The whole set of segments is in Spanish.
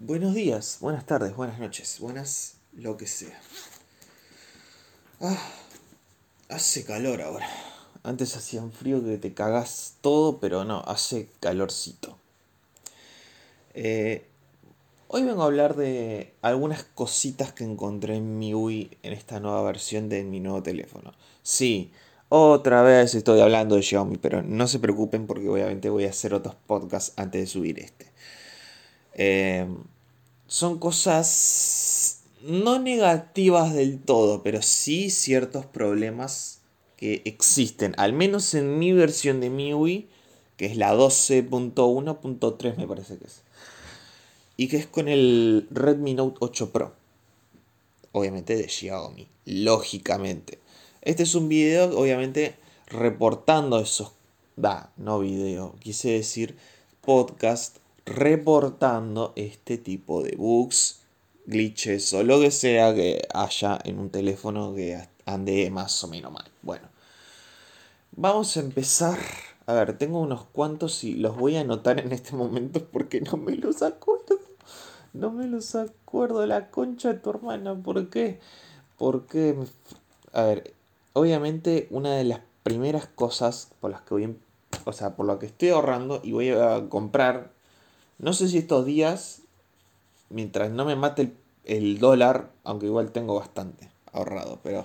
Buenos días, buenas tardes, buenas noches, buenas lo que sea. Ah, hace calor ahora. Antes hacía un frío que te cagas todo, pero no, hace calorcito. Eh, hoy vengo a hablar de algunas cositas que encontré en mi UI en esta nueva versión de mi nuevo teléfono. Sí, otra vez estoy hablando de Xiaomi, pero no se preocupen porque obviamente voy a hacer otros podcasts antes de subir este. Eh, son cosas no negativas del todo, pero sí ciertos problemas que existen, al menos en mi versión de MIUI, que es la 12.1.3 me parece que es, y que es con el Redmi Note 8 Pro, obviamente de Xiaomi, lógicamente. Este es un video, obviamente, reportando esos, da, no video, quise decir podcast reportando este tipo de bugs, glitches o lo que sea que haya en un teléfono que ande más o menos mal. Bueno, vamos a empezar. A ver, tengo unos cuantos y los voy a anotar en este momento porque no me los acuerdo. No me los acuerdo, la concha de tu hermana. ¿Por qué? Porque, a ver, obviamente una de las primeras cosas por las que voy, o sea, por lo que estoy ahorrando y voy a comprar no sé si estos días, mientras no me mate el, dólar, aunque igual tengo bastante ahorrado, pero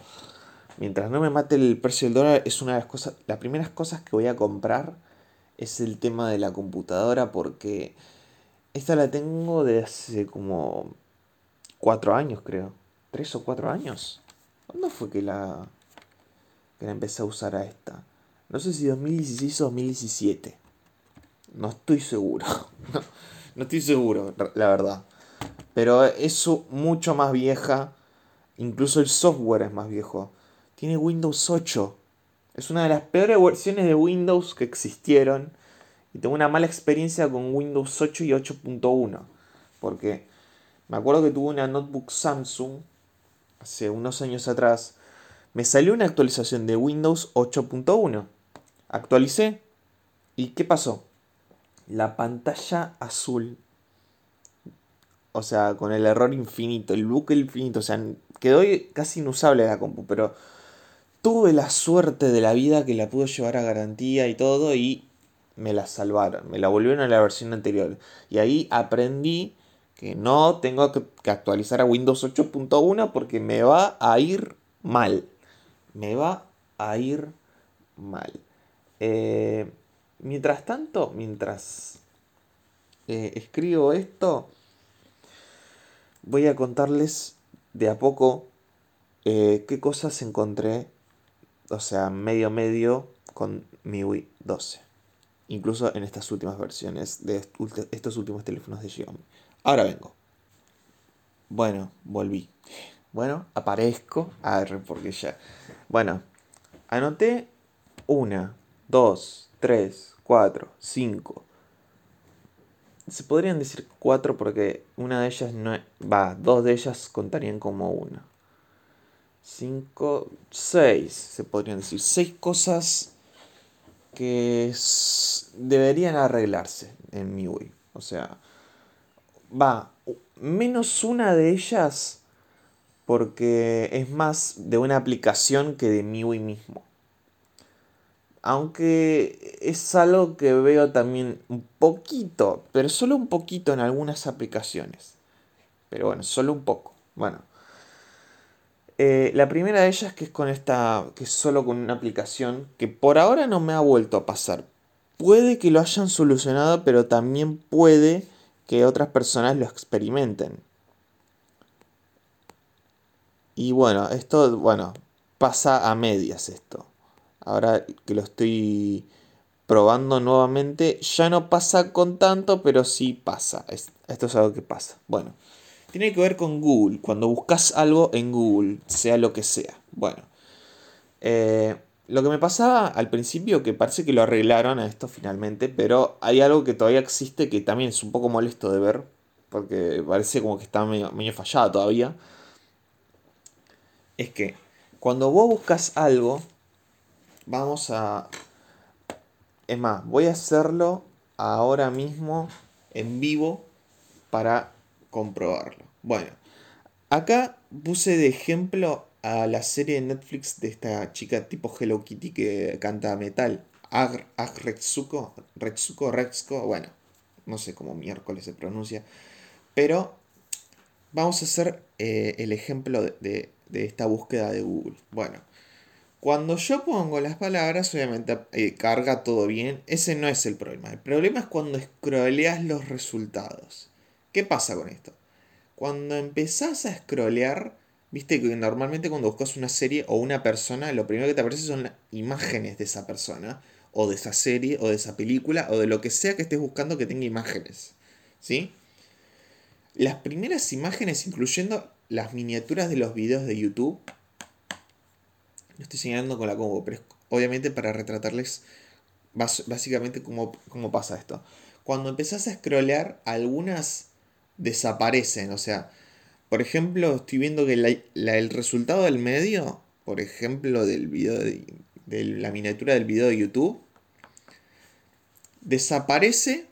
mientras no me mate el precio del dólar, es una de las cosas, las primeras cosas que voy a comprar es el tema de la computadora porque esta la tengo de hace como cuatro años, creo. ¿Tres o cuatro años? ¿Cuándo fue que la, que la empecé a usar a esta? No sé si 2016 o 2017. No estoy seguro. no, estoy seguro, la verdad. Pero es mucho más vieja. Incluso el software es más viejo. Tiene Windows 8. Es una de las peores versiones de Windows que existieron. Y tengo una mala experiencia con Windows 8 y 8.1. Porque me acuerdo que tuve una notebook Samsung hace unos años atrás. Me salió una actualización de Windows 8.1. Actualicé. ¿Y qué pasó? La pantalla azul. O sea, con el error infinito, el bucle infinito. O sea, quedó casi inusable la compu, pero tuve la suerte de la vida que la pude llevar a garantía y todo y me la salvaron. Me la volvieron a la versión anterior. Y ahí aprendí que no tengo que, actualizar a Windows 8.1 porque me va a ir mal. Me va a ir mal. Eh, Mientras tanto, mientras eh, escribo esto, voy a contarles de a poco eh, qué cosas encontré, o sea, medio medio con MIUI 12. Incluso en estas últimas versiones de estos últimos teléfonos de Xiaomi. Ahora vengo. Bueno, volví. Bueno, aparezco. A ver, porque ya. Bueno, anoté una, dos, tres, 4, 5. Se podrían decir 4 porque una de ellas no va, dos de ellas contarían como una. 5, 6, se podrían decir. 6 cosas que deberían arreglarse en MIUI. O sea, va, menos una de ellas porque es más de una aplicación que de MIUI mismo. Aunque es algo que veo también un poquito, pero solo un poquito en algunas aplicaciones. Pero bueno, solo un poco. Bueno. Eh, la primera de ellas que es con esta, que es solo con una aplicación, que por ahora no me ha vuelto a pasar. Puede que lo hayan solucionado, pero también puede que otras personas lo experimenten. Y bueno, esto, bueno, pasa a medias esto ahora que lo estoy probando nuevamente, ya no pasa con tanto, pero sí pasa. esto es algo que pasa. Bueno, tiene que ver con Google. Cuando buscas algo en Google, sea lo que sea. Bueno, eh, lo que me pasaba al principio, que parece que lo arreglaron a esto finalmente, pero hay algo que todavía existe que también es un poco molesto de ver, porque parece como que está medio, medio todavía. Es que cuando vos buscas algo, Vamos a... Es más, voy a hacerlo ahora mismo en vivo para comprobarlo. Bueno, acá puse de ejemplo a la serie de Netflix de esta chica tipo Hello Kitty que canta metal. Ag, Ag Retsuko, bueno, no sé cómo miércoles se pronuncia. Pero vamos a hacer eh, el ejemplo de, de, esta búsqueda de Google. Bueno, cuando yo pongo las palabras, obviamente eh, carga todo bien. Ese no es el problema. El problema es cuando scrolleas los resultados. ¿Qué pasa con esto? Cuando empezás a scrollear, viste que normalmente cuando buscas una serie o una persona, lo primero que te aparece son las imágenes de esa persona, o de esa serie, o de esa película, o de lo que sea que estés buscando que tenga imágenes. ¿Sí? Las primeras imágenes, incluyendo las miniaturas de los videos de YouTube, lo estoy señalando con la combo, pero es obviamente para retratarles básicamente cómo, cómo pasa esto. Cuando empezás a scrollear, algunas desaparecen. O sea, por ejemplo, estoy viendo que el resultado del medio, por ejemplo, del video de, de la miniatura del video de YouTube, desaparece.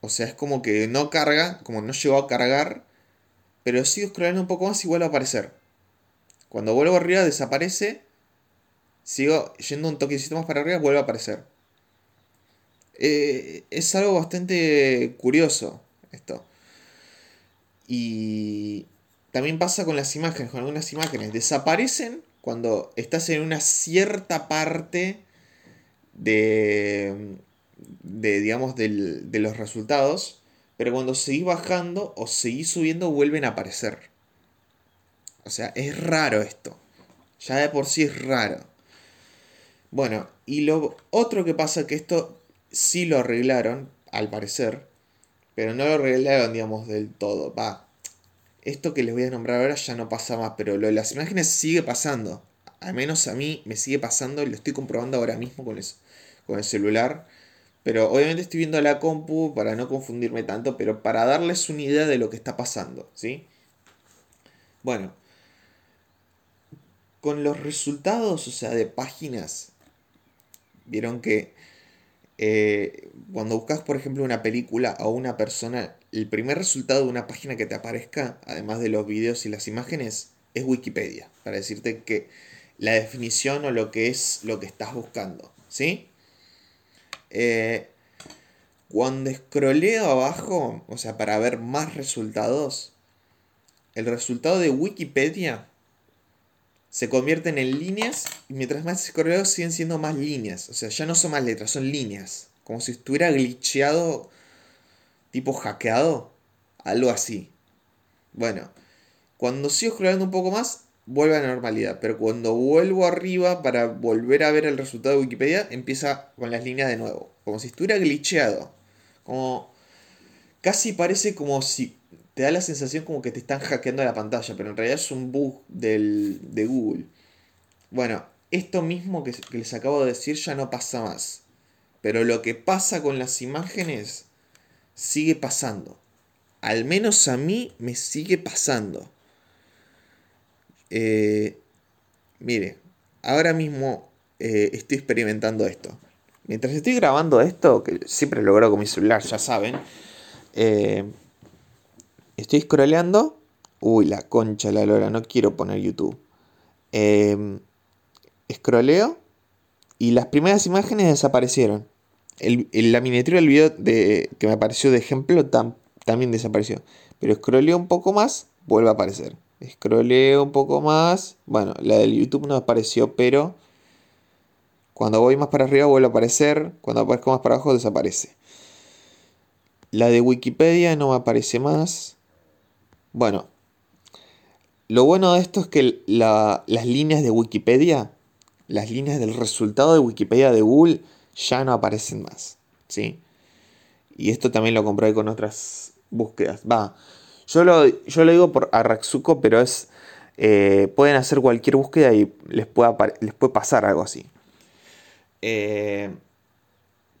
O sea, es como que no carga, como no llegó a cargar. Pero sigo scrollando un poco más y vuelve a aparecer. Cuando vuelvo arriba desaparece sigo yendo un toquecito más para arriba, vuelve a aparecer. Eh, es algo bastante curioso esto. Y también pasa con las imágenes, con algunas imágenes. Desaparecen cuando estás en una cierta parte de, de digamos, de los resultados. Pero cuando seguís bajando o seguís subiendo, vuelven a aparecer. O sea, es raro esto. Ya de por sí es raro. Bueno, y lo otro que pasa que esto sí lo arreglaron, al parecer, pero no lo arreglaron, digamos, del todo. Va, esto que les voy a nombrar ahora ya no pasa más, pero lo de las imágenes sigue pasando. Al menos a mí me sigue pasando y lo estoy comprobando ahora mismo con, con el celular. Pero obviamente estoy viendo la compu para no confundirme tanto, pero para darles una idea de lo que está pasando, ¿sí? Bueno, con los resultados, o sea, de páginas Vieron que eh, cuando buscas, por ejemplo, una película o una persona, el primer resultado de una página que te aparezca, además de los videos y las imágenes, es Wikipedia, para decirte que la definición o lo que es lo que estás buscando, ¿sí? Eh, cuando escroleo abajo, o sea, para ver más resultados, el resultado de Wikipedia se convierten en líneas y mientras más correo siguen siendo más líneas. O sea, ya no son más letras, son líneas. Como si estuviera glitcheado, tipo hackeado. Algo así. Bueno, cuando sigo scrollando un poco más, vuelve a la normalidad. Pero cuando vuelvo arriba para volver a ver el resultado de Wikipedia, empieza con las líneas de nuevo. Como si estuviera glitcheado. Como... Casi parece como si te da la sensación como que te están hackeando la pantalla, pero en realidad es un bug del, de Google. Bueno, esto mismo que, les acabo de decir ya no pasa más. Pero lo que pasa con las imágenes sigue pasando. Al menos a mí me sigue pasando. Eh, mire, ahora mismo eh, estoy experimentando esto. Mientras estoy grabando esto, que siempre lo logro con mi celular, ya saben, eh, Estoy scrolleando. Uy, la concha la lora, no quiero poner YouTube. Eh, scrolleo y las primeras imágenes desaparecieron. El, la miniatura del video de, que me apareció de ejemplo también desapareció. Pero scrolleo un poco más, vuelve a aparecer. Scrolleo un poco más. Bueno, la del YouTube no apareció, pero cuando voy más para arriba vuelve a aparecer. Cuando aparezco más para abajo desaparece. La de Wikipedia no me aparece más. Bueno, lo bueno de esto es que las líneas de Wikipedia, las líneas del resultado de Wikipedia de Google ya no aparecen más. ¿sí? Y esto también lo compré con otras búsquedas. Va, yo lo, yo lo digo por Arraxuco, pero es... Eh, pueden hacer cualquier búsqueda y les puede, les puede pasar algo así. Eh,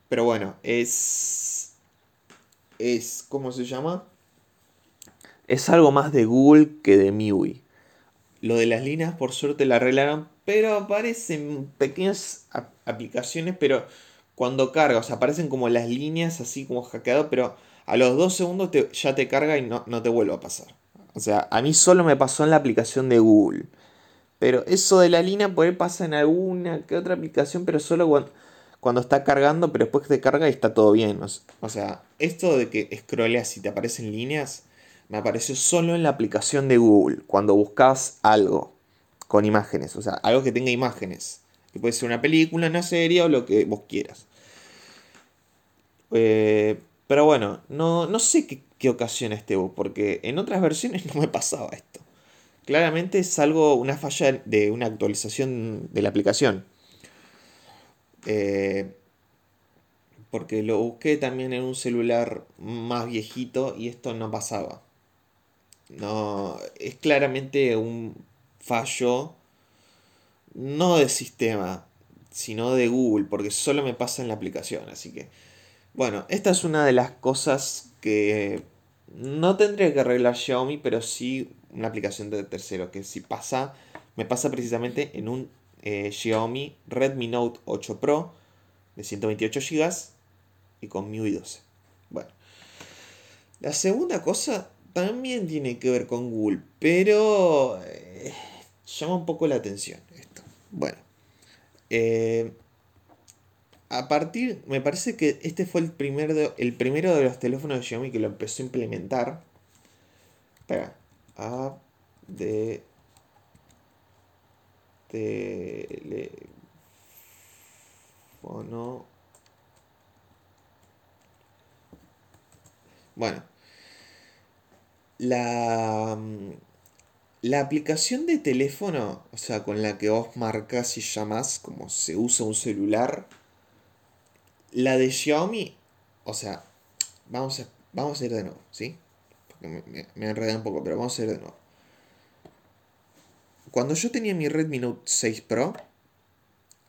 pero bueno, es... Es... ¿Cómo se llama? Es algo más de Google que de MIUI. Lo de las líneas por suerte la arreglaron, pero aparecen pequeñas aplicaciones, pero cuando carga, o sea, aparecen como las líneas así como hackeado, pero a los dos segundos ya te carga y no, no te vuelve a pasar. O sea, a mí solo me pasó en la aplicación de Google. Pero eso de la línea puede pasar en alguna que otra aplicación, pero solo cuando, cuando está cargando, pero después que te carga y está todo bien. O sea, esto de que scrolleas y te aparecen líneas, me apareció solo en la aplicación de Google, cuando buscas algo con imágenes. O sea, algo que tenga imágenes. Que puede ser una película, una serie o lo que vos quieras. Eh, pero bueno, no, no sé qué, qué ocasiona este bug, porque en otras versiones no me pasaba esto. Claramente es algo, una falla de una actualización de la aplicación. Eh, porque lo busqué también en un celular más viejito y esto no pasaba. No, es claramente un fallo no de sistema, sino de Google, porque solo me pasa en la aplicación. Así que, bueno, esta es una de las cosas que no tendría que arreglar Xiaomi, pero sí una aplicación de tercero, que si pasa, me pasa precisamente en un eh, Xiaomi Redmi Note 8 Pro de 128 GB y con MIUI 12. Bueno, la segunda cosa también tiene que ver con Google, pero eh, llama un poco la atención esto. Bueno, eh, a partir, me parece que este fue el, el primero de los teléfonos de Xiaomi que lo empezó a implementar. Espera, a de teléfono. Bueno, la, la aplicación de teléfono, o sea, con la que vos marcas y llamas como se usa un celular, la de Xiaomi, o sea, vamos a, vamos a ir de nuevo, ¿sí? Porque me, me, enredé un poco, pero vamos a ir de nuevo. Cuando yo tenía mi Redmi Note 6 Pro,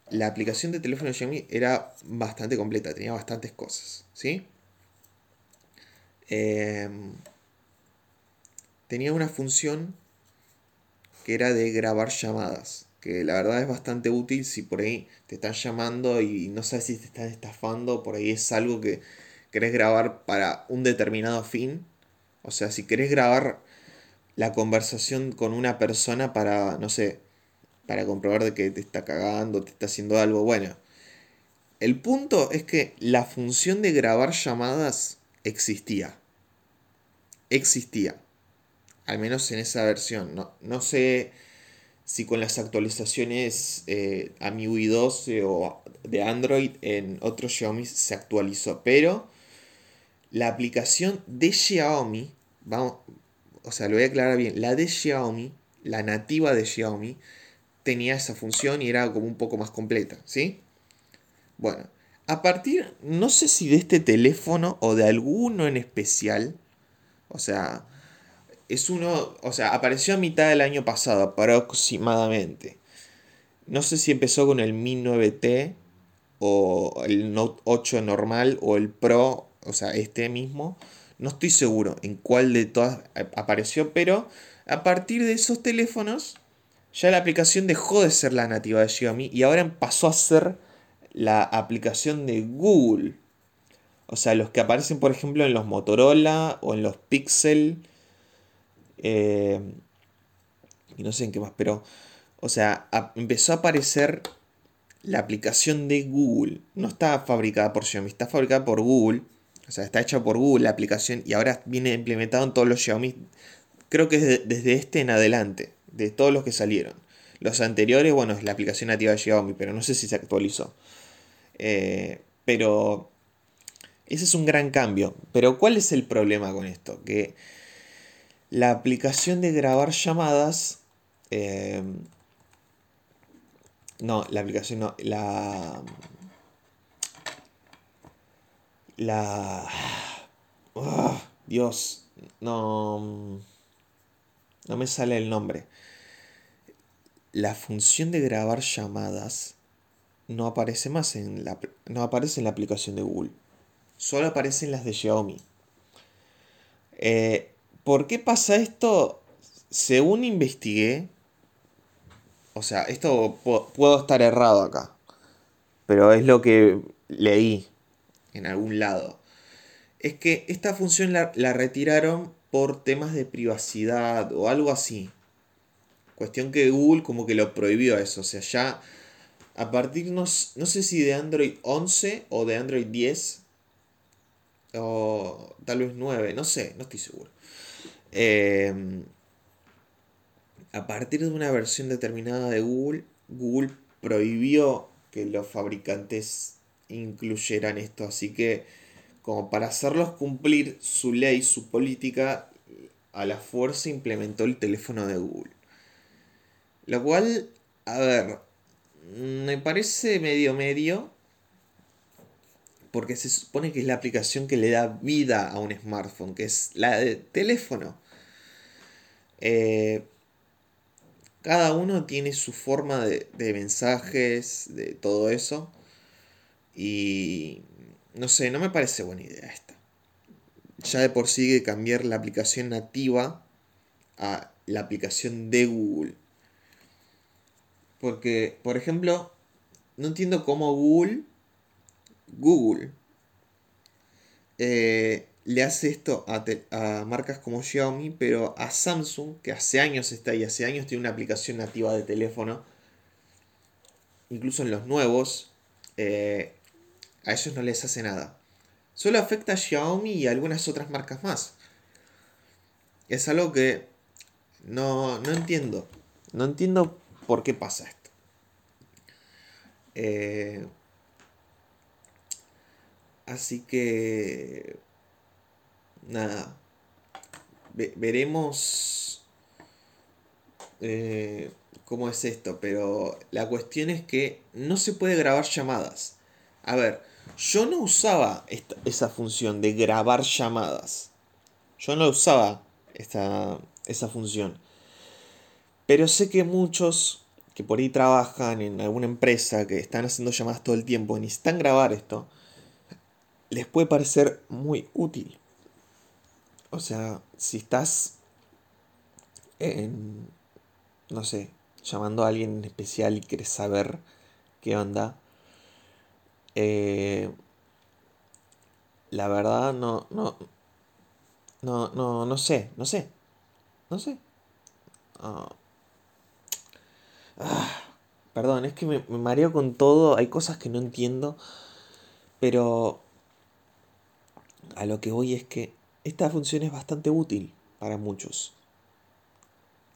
la aplicación de teléfono de Xiaomi era bastante completa, tenía bastantes cosas, ¿sí? Em, tenía una función que era de grabar llamadas que la verdad es bastante útil si por ahí te están llamando y no sabes si te están estafando, por ahí es algo que querés grabar para un determinado fin. O sea, si querés grabar la conversación con una persona para, no sé, para comprobar de que te está cagando, te está haciendo algo, bueno. El punto es que la función de grabar llamadas existía. Existía. Al menos en esa versión. No, no sé si con las actualizaciones eh, a MIUI 12 o de Android en otros Xiaomi se actualizó, pero la aplicación de Xiaomi, vamos, o sea, lo voy a aclarar bien, la de Xiaomi, la nativa de Xiaomi, tenía esa función y era como un poco más completa, ¿sí? Bueno, a partir, no sé si de este teléfono o de alguno en especial, o sea, es uno, o sea, apareció a mitad del año pasado aproximadamente. No sé si empezó con el Mi 9T o el Note 8 normal o el Pro, o sea, este mismo. No estoy seguro en cuál de todas apareció, pero a partir de esos teléfonos ya la aplicación dejó de ser la nativa de Xiaomi y ahora pasó a ser la aplicación de Google. O sea, los que aparecen, por ejemplo, en los Motorola o en los Pixel eh, y no sé en qué más, pero, o sea, empezó a aparecer la aplicación de Google. No está fabricada por Xiaomi, está fabricada por Google. O sea, está hecha por Google la aplicación y ahora viene implementado en todos los Xiaomi. Creo que es desde este en adelante, de todos los que salieron. Los anteriores, bueno, es la aplicación nativa de Xiaomi, pero no sé si se actualizó. Eh, pero ese es un gran cambio. Pero ¿cuál es el problema con esto? Que la aplicación de grabar llamadas. Eh, no, la aplicación no. La. La. Ah, Dios. No. No me sale el nombre. La función de grabar llamadas no aparece más en la. No aparece en la aplicación de Google. Solo aparecen las de Xiaomi. Eh, ¿Por qué pasa esto? Según investigué, o sea, esto puedo estar errado acá, pero es lo que leí en algún lado. es que esta función la, retiraron por temas de privacidad o algo así. Cuestión que Google como que lo prohibió eso. O sea, ya a partir, no, no sé si de Android 11 o de Android 10 o tal vez 9, no sé, no estoy seguro. Em, a partir de una versión determinada de Google, Google prohibió que los fabricantes incluyeran esto. Así que, como para hacerlos cumplir su ley, su política, a la fuerza implementó el teléfono de Google. Lo cual, a ver, me parece medio medio. Porque se supone que es la aplicación que le da vida a un smartphone, que es la de teléfono. Eh, cada uno tiene su forma de, de mensajes, de todo eso. Y no sé, no me parece buena idea esta. Ya de por sí que cambiar la aplicación nativa a la aplicación de Google. Porque, por ejemplo, no entiendo cómo Google, Google, eh, le hace esto a, a, marcas como Xiaomi, pero a Samsung, que hace años está y hace años tiene una aplicación nativa de teléfono, incluso en los nuevos, eh, a ellos no les hace nada. Solo afecta a Xiaomi y a algunas otras marcas más. Es algo que no, no entiendo. No entiendo por qué pasa esto. Eh, así que... Nada. veremos eh, cómo es esto. Pero la cuestión es que no se puede grabar llamadas. A ver, yo no usaba esa función de grabar llamadas. Yo no usaba esta, esa función. Pero sé que muchos que por ahí trabajan en alguna empresa, que están haciendo llamadas todo el tiempo y necesitan grabar esto, les puede parecer muy útil. O sea, si estás en, no sé, llamando a alguien en especial y quieres saber qué onda, eh, la verdad no, no, no, no, no sé, no sé, no sé. Ah, Ah, perdón, es que me, mareo con todo, hay cosas que no entiendo, pero a lo que voy es que esta función es bastante útil para muchos.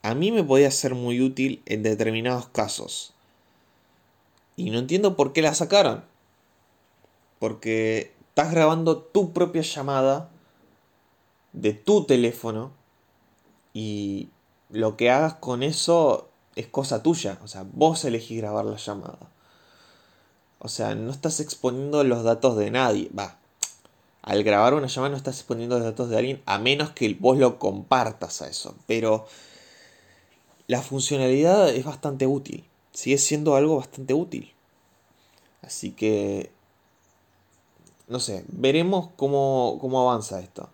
A mí me podía ser muy útil en determinados casos. Y no entiendo por qué la sacaron. Porque estás grabando tu propia llamada de tu teléfono y lo que hagas con eso es cosa tuya. O sea, vos elegís grabar la llamada. O sea, no estás exponiendo los datos de nadie. Va. Al grabar una llamada no estás exponiendo los datos de alguien a menos que vos lo compartas a eso. Pero la funcionalidad es bastante útil. Sigue siendo algo bastante útil. Así que... No sé, veremos cómo, cómo avanza esto.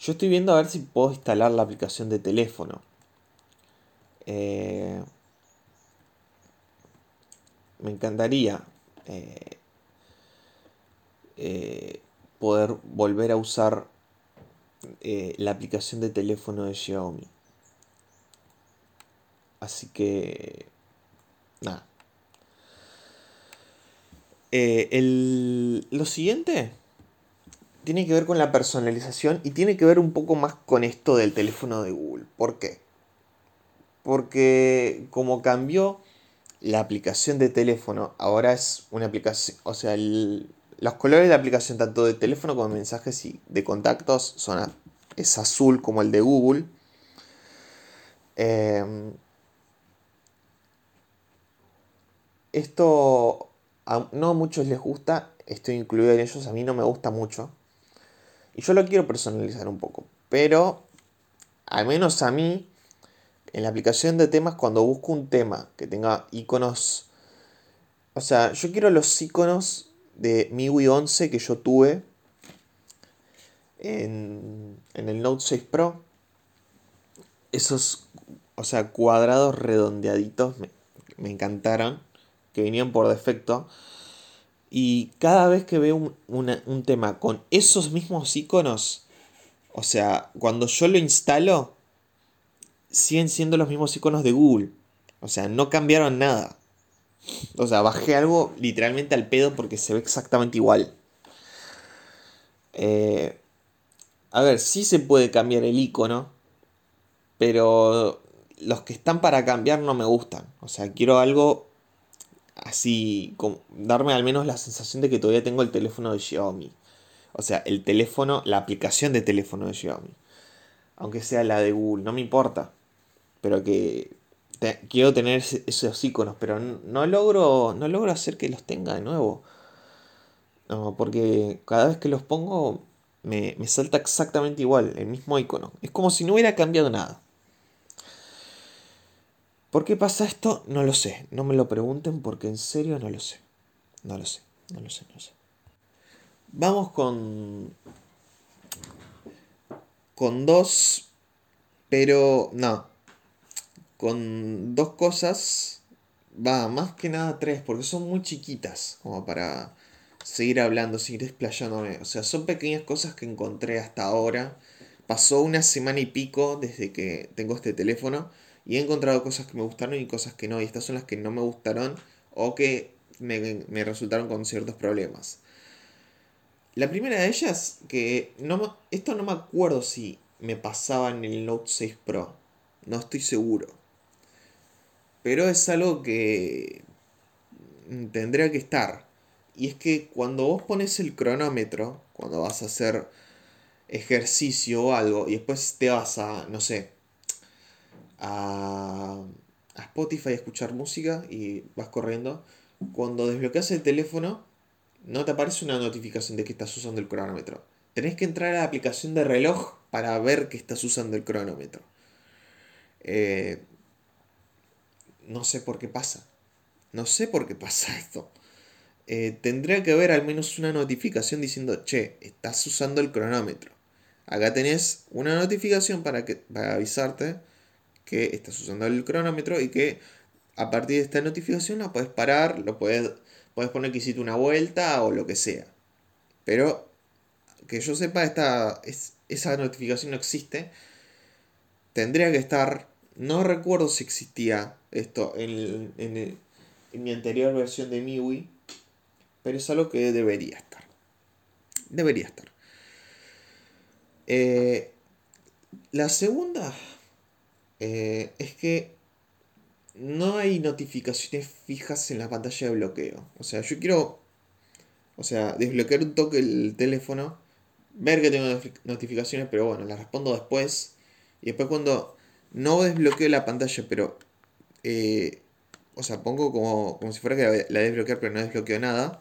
Yo estoy viendo a ver si puedo instalar la aplicación de teléfono. Eh, me encantaría eh, eh, poder volver a usar la aplicación de teléfono de Xiaomi. Así que, nada. lo siguiente tiene que ver con la personalización y tiene que ver un poco más con esto del teléfono de Google. ¿Por qué? Porque como cambió la aplicación de teléfono, ahora es una aplicación, o sea, los colores de la aplicación tanto de teléfono como de mensajes y de contactos son es azul como el de Google. Em, esto no a muchos les gusta, estoy incluido en ellos, a mí no me gusta mucho. Y yo lo quiero personalizar un poco. Pero, al menos a mí, en la aplicación de temas, cuando busco un tema que tenga iconos. O sea, yo quiero los iconos de MIUI 11 que yo tuve en, en el Note 6 Pro. Esos, o sea, cuadrados redondeaditos me, me encantaron, que venían por defecto. Y cada vez que veo un, un tema con esos mismos iconos, o sea, cuando yo lo instalo, siguen siendo los mismos iconos de Google. O sea, no cambiaron nada. O sea, bajé algo literalmente al pedo porque se ve exactamente igual. Eh, a ver, sí se puede cambiar el icono, pero los que están para cambiar no me gustan. O sea, quiero algo así, darme al menos la sensación de que todavía tengo el teléfono de Xiaomi. O sea, el teléfono, la aplicación de teléfono de Xiaomi. Aunque sea la de Google, no me importa. Pero que quiero tener esos iconos, pero no, logro, no logro hacer que los tenga de nuevo. No, porque cada vez que los pongo me, me salta exactamente igual, el mismo icono. Es como si no hubiera cambiado nada. ¿Por qué pasa esto? No lo sé. No me lo pregunten porque en serio no lo sé. No lo sé, no lo sé, no lo sé. Vamos con. Con dos. Pero no con dos cosas, va, más que nada tres, porque son muy chiquitas como para seguir hablando, seguir explayándome. O sea, son pequeñas cosas que encontré hasta ahora. Pasó una semana y pico desde que tengo este teléfono y he encontrado cosas que me gustaron y cosas que no. Y estas son las que no me gustaron o que me, resultaron con ciertos problemas. La primera de ellas, que no, esto no me acuerdo si me pasaba en el Note 6 Pro. No estoy seguro. Pero es algo que tendría que estar. Y es que cuando vos pones el cronómetro, cuando vas a hacer ejercicio o algo, y después te vas a, no sé, a, a Spotify a escuchar música y vas corriendo, cuando desbloqueas el teléfono, no te aparece una notificación de que estás usando el cronómetro. Tenés que entrar a la aplicación de reloj para ver que estás usando el cronómetro. Eh, no sé por qué pasa. No sé por qué pasa esto. Eh, tendría que haber al menos una notificación diciendo, che, estás usando el cronómetro. Acá tenés una notificación para, que, para avisarte que estás usando el cronómetro y que a partir de esta notificación la puedes parar, lo puedes, puedes poner que hiciste una vuelta o lo que sea. Pero que yo sepa, esta, es, esa notificación no existe. Tendría que estar no recuerdo si existía esto en, en, mi anterior versión de MIUI, pero es algo que debería estar. Debería estar. Eh, la segunda eh, es que no hay notificaciones fijas en la pantalla de bloqueo. O sea, yo quiero, o sea, desbloquear un toque el teléfono, ver que tengo notificaciones, pero bueno, las respondo después. Y después cuando no desbloqueo la pantalla, pero... Eh, o sea, pongo como, como si fuera que la, desbloquear, pero no desbloqueo nada.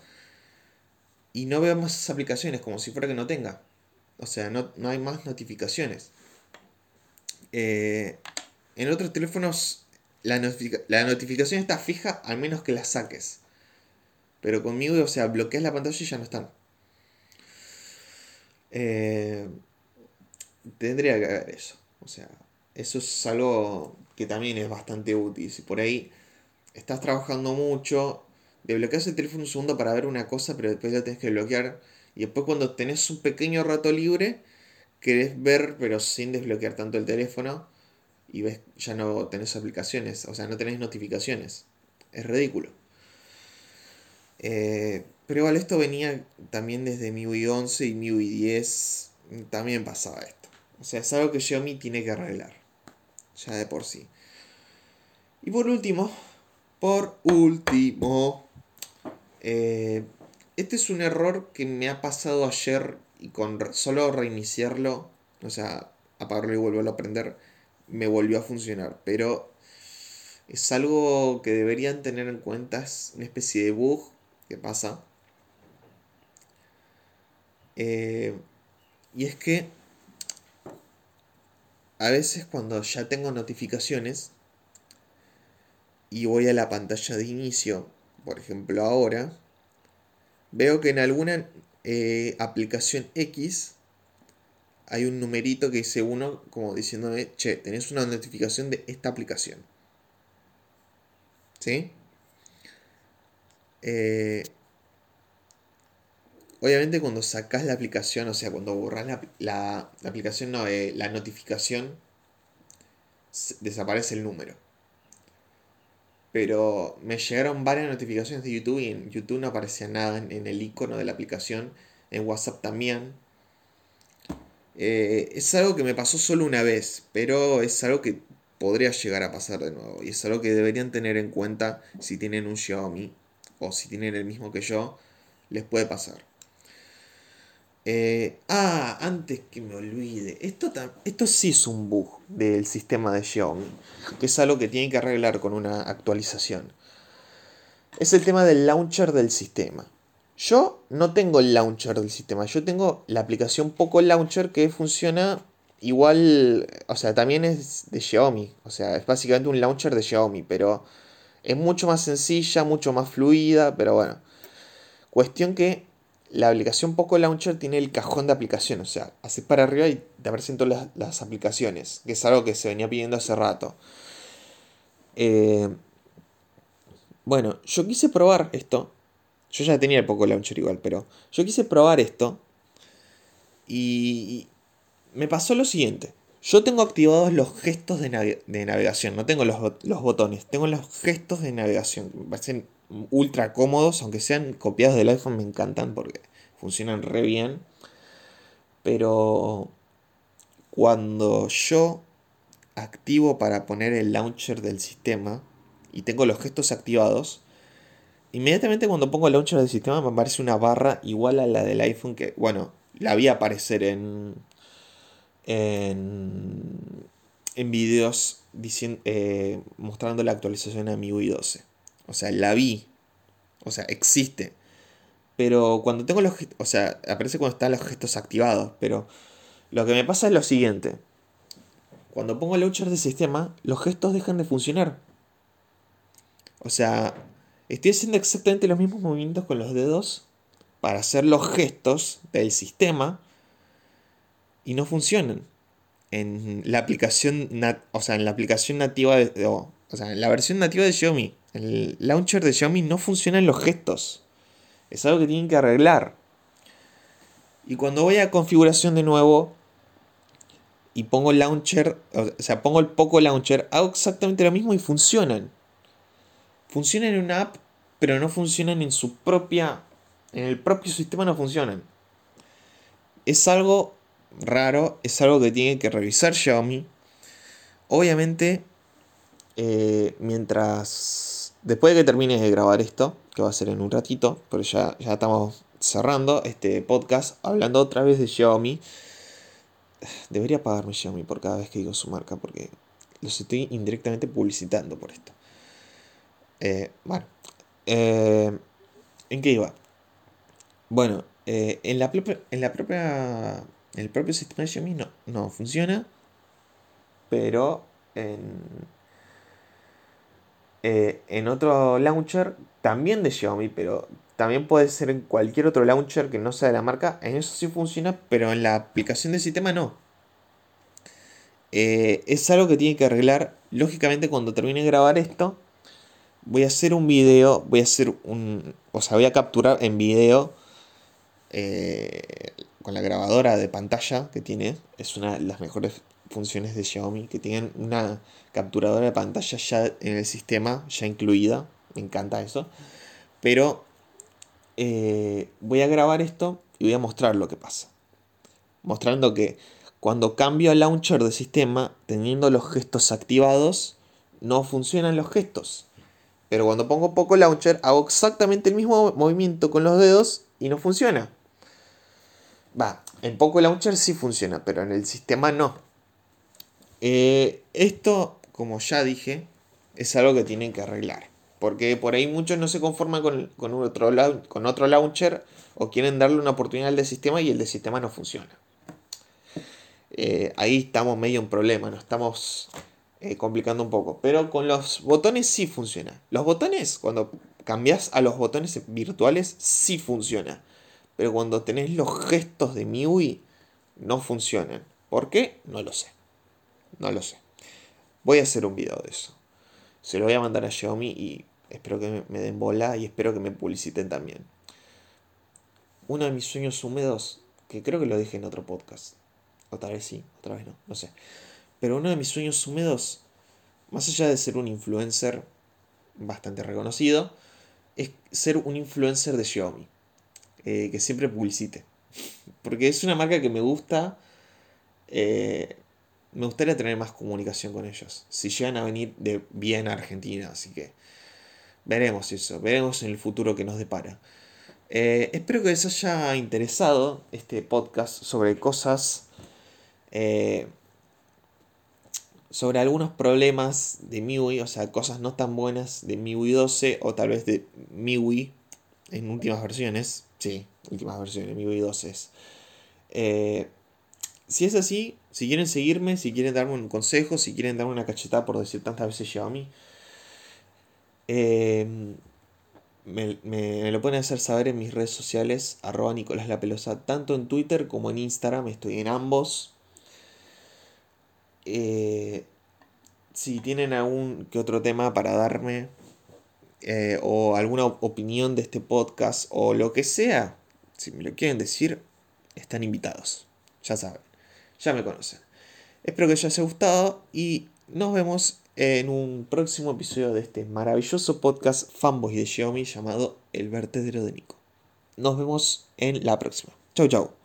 Y no veo más aplicaciones, como si fuera que no tenga. O sea, no, hay más notificaciones. Eh, en otros teléfonos la, la, notificación está fija al menos que la saques. Pero conmigo, o sea, bloqueas la pantalla y ya no están. Eh, tendría que haber eso. O sea, eso es algo que también es bastante útil. Si por ahí estás trabajando mucho, desbloqueas el teléfono un segundo para ver una cosa, pero después lo tenés que bloquear. Y después cuando tenés un pequeño rato libre, querés ver, pero sin desbloquear tanto el teléfono, y ves, ya no tenés aplicaciones, o sea, no tenés notificaciones. Es ridículo. Eh, pero igual esto venía también desde MIUI 11 y MIUI 10. También pasaba esto. O sea, es algo que Xiaomi tiene que arreglar ya de por sí. Y por último, por último, eh, este es un error que me ha pasado ayer y con solo reiniciarlo, o sea, apagarlo y volverlo a prender, me volvió a funcionar. Pero es algo que deberían tener en cuenta, es una especie de bug que pasa. Eh, y es que a veces cuando ya tengo notificaciones y voy a la pantalla de inicio, por ejemplo ahora, veo que en alguna eh, aplicación X hay un numerito que dice uno como diciéndome, che, tenés una notificación de esta aplicación. ¿Sí? Eh, obviamente cuando sacas la aplicación, o sea, cuando borras la, la, aplicación, no, eh, la notificación, desaparece el número. Pero me llegaron varias notificaciones de YouTube y en YouTube no aparecía nada en, el icono de la aplicación. En WhatsApp también. Eh, es algo que me pasó solo una vez, pero es algo que podría llegar a pasar de nuevo. Y es algo que deberían tener en cuenta si tienen un Xiaomi o si tienen el mismo que yo, les puede pasar. Eh, ah, antes que me olvide, esto, esto sí es un bug del sistema de Xiaomi, que es algo que tienen que arreglar con una actualización. Es el tema del launcher del sistema. Yo no tengo el launcher del sistema, yo tengo la aplicación Poco Launcher que funciona igual, o sea, también es de Xiaomi, o sea, es básicamente un launcher de Xiaomi, pero es mucho más sencilla, mucho más fluida, pero bueno. Cuestión que la aplicación Poco Launcher tiene el cajón de aplicaciones, o sea, haces para arriba y te aparecen todas las, aplicaciones, que es algo que se venía pidiendo hace rato. Eh, bueno, yo quise probar esto. Yo ya tenía el Poco Launcher igual, pero yo quise probar esto. Y me pasó lo siguiente. Yo tengo activados los gestos de, navegación, no tengo los, los, botones, tengo los gestos de navegación. Me parecen ultra cómodos, aunque sean copiados del iPhone, me encantan porque funcionan re bien. Pero cuando yo activo para poner el launcher del sistema y tengo los gestos activados, inmediatamente cuando pongo el launcher del sistema me aparece una barra igual a la del iPhone que, bueno, la vi aparecer en, en, en videos diciendo, eh, mostrando la actualización a MIUI 12. O sea, la vi. O sea, existe. Pero cuando tengo los o sea, aparece cuando están los gestos activados. Pero lo que me pasa es lo siguiente. Cuando pongo launcher de sistema, los gestos dejan de funcionar. O sea, estoy haciendo exactamente los mismos movimientos con los dedos para hacer los gestos del sistema y no funcionan. En la aplicación, o sea, en la aplicación nativa de, sea, en la versión nativa de Xiaomi el launcher de Xiaomi no funciona en los gestos. Es algo que tienen que arreglar. Y cuando voy a configuración de nuevo y pongo launcher, o sea, pongo el Poco Launcher, hago exactamente lo mismo y funcionan. Funcionan en una app, pero no funcionan en su propia. En el propio sistema no funcionan. Es algo raro, es algo que tiene que revisar Xiaomi. Obviamente, eh, mientras Después de que termine de grabar esto, que va a ser en un ratito, pero ya, ya estamos cerrando este podcast hablando otra vez de Xiaomi. Debería pagarme Xiaomi por cada vez que digo su marca, porque los estoy indirectamente publicitando por esto. Eh, bueno, eh, ¿en qué iba? Bueno, en, la en la propia. El propio sistema de Xiaomi no, no funciona. Pero en eh, en otro launcher, también de Xiaomi, pero también puede ser en cualquier otro launcher que no sea de la marca. En eso sí funciona, pero en la aplicación del sistema no. Eh, es algo que tiene que arreglar. Lógicamente, cuando termine de grabar esto, voy a hacer un video. Voy a hacer un. O sea, voy a capturar en video. Eh, con la grabadora de pantalla que tiene. Es una de las mejores funciones de Xiaomi que tienen una capturadora de pantalla ya en el sistema, ya incluida. Me encanta eso. Pero eh, voy a grabar esto y voy a mostrar lo que pasa. Mostrando que cuando cambio al launcher de sistema, teniendo los gestos activados, no funcionan los gestos. Pero cuando pongo poco launcher, hago exactamente el mismo movimiento con los dedos y no funciona. Va, en poco launcher sí funciona, pero en el sistema no. Eh, esto, como ya dije, es algo que tienen que arreglar. Porque por ahí muchos no se conforman con, otro, con otro launcher o quieren darle una oportunidad al de sistema y el de sistema no funciona. Eh, ahí estamos medio en problema, nos estamos eh, complicando un poco. Pero con los botones sí funciona. Los botones, cuando cambias a los botones virtuales, sí funciona. Pero cuando tenés los gestos de MIUI, no funcionan. ¿Por qué? No lo sé. No lo sé. Voy a hacer un video de eso. Se lo voy a mandar a Xiaomi y espero que me den bola y espero que me publiciten también. uno de mis sueños húmedos, que creo que lo dije en otro podcast, o tal vez sí, otra vez no, no sé. Pero uno de mis sueños húmedos, más allá de ser un influencer bastante reconocido, es ser un influencer de Xiaomi, eh, que siempre publicite. Porque es una marca que me gusta. Eh, me gustaría tener más comunicación con ellos. Si llegan a venir de bien a Argentina, así que veremos eso, veremos en el futuro que nos depara. Eh, espero que les haya interesado este podcast sobre cosas, eh, sobre algunos problemas de MIUI, o sea, cosas no tan buenas de MIUI 12 o tal vez de MIUI en últimas versiones. Sí, últimas versiones, MIUI 12 es. Eh, si es así, si quieren seguirme, si quieren darme un consejo, si quieren darme una cachetada por decir tantas veces Xiaomi, eh, me, me, lo pueden hacer saber en mis redes sociales, arroba Nicolás La Pelosa, tanto en Twitter como en Instagram, estoy en ambos. Eh, si tienen algún que otro tema para darme, eh, o alguna opinión de este podcast, o lo que sea, si me lo quieren decir, están invitados. Ya saben, ya me conocen. Espero que les haya gustado y nos vemos en un próximo episodio de este maravilloso podcast fanboy de Xiaomi llamado El vertedero de Nico. Nos vemos en la próxima. Chau chau.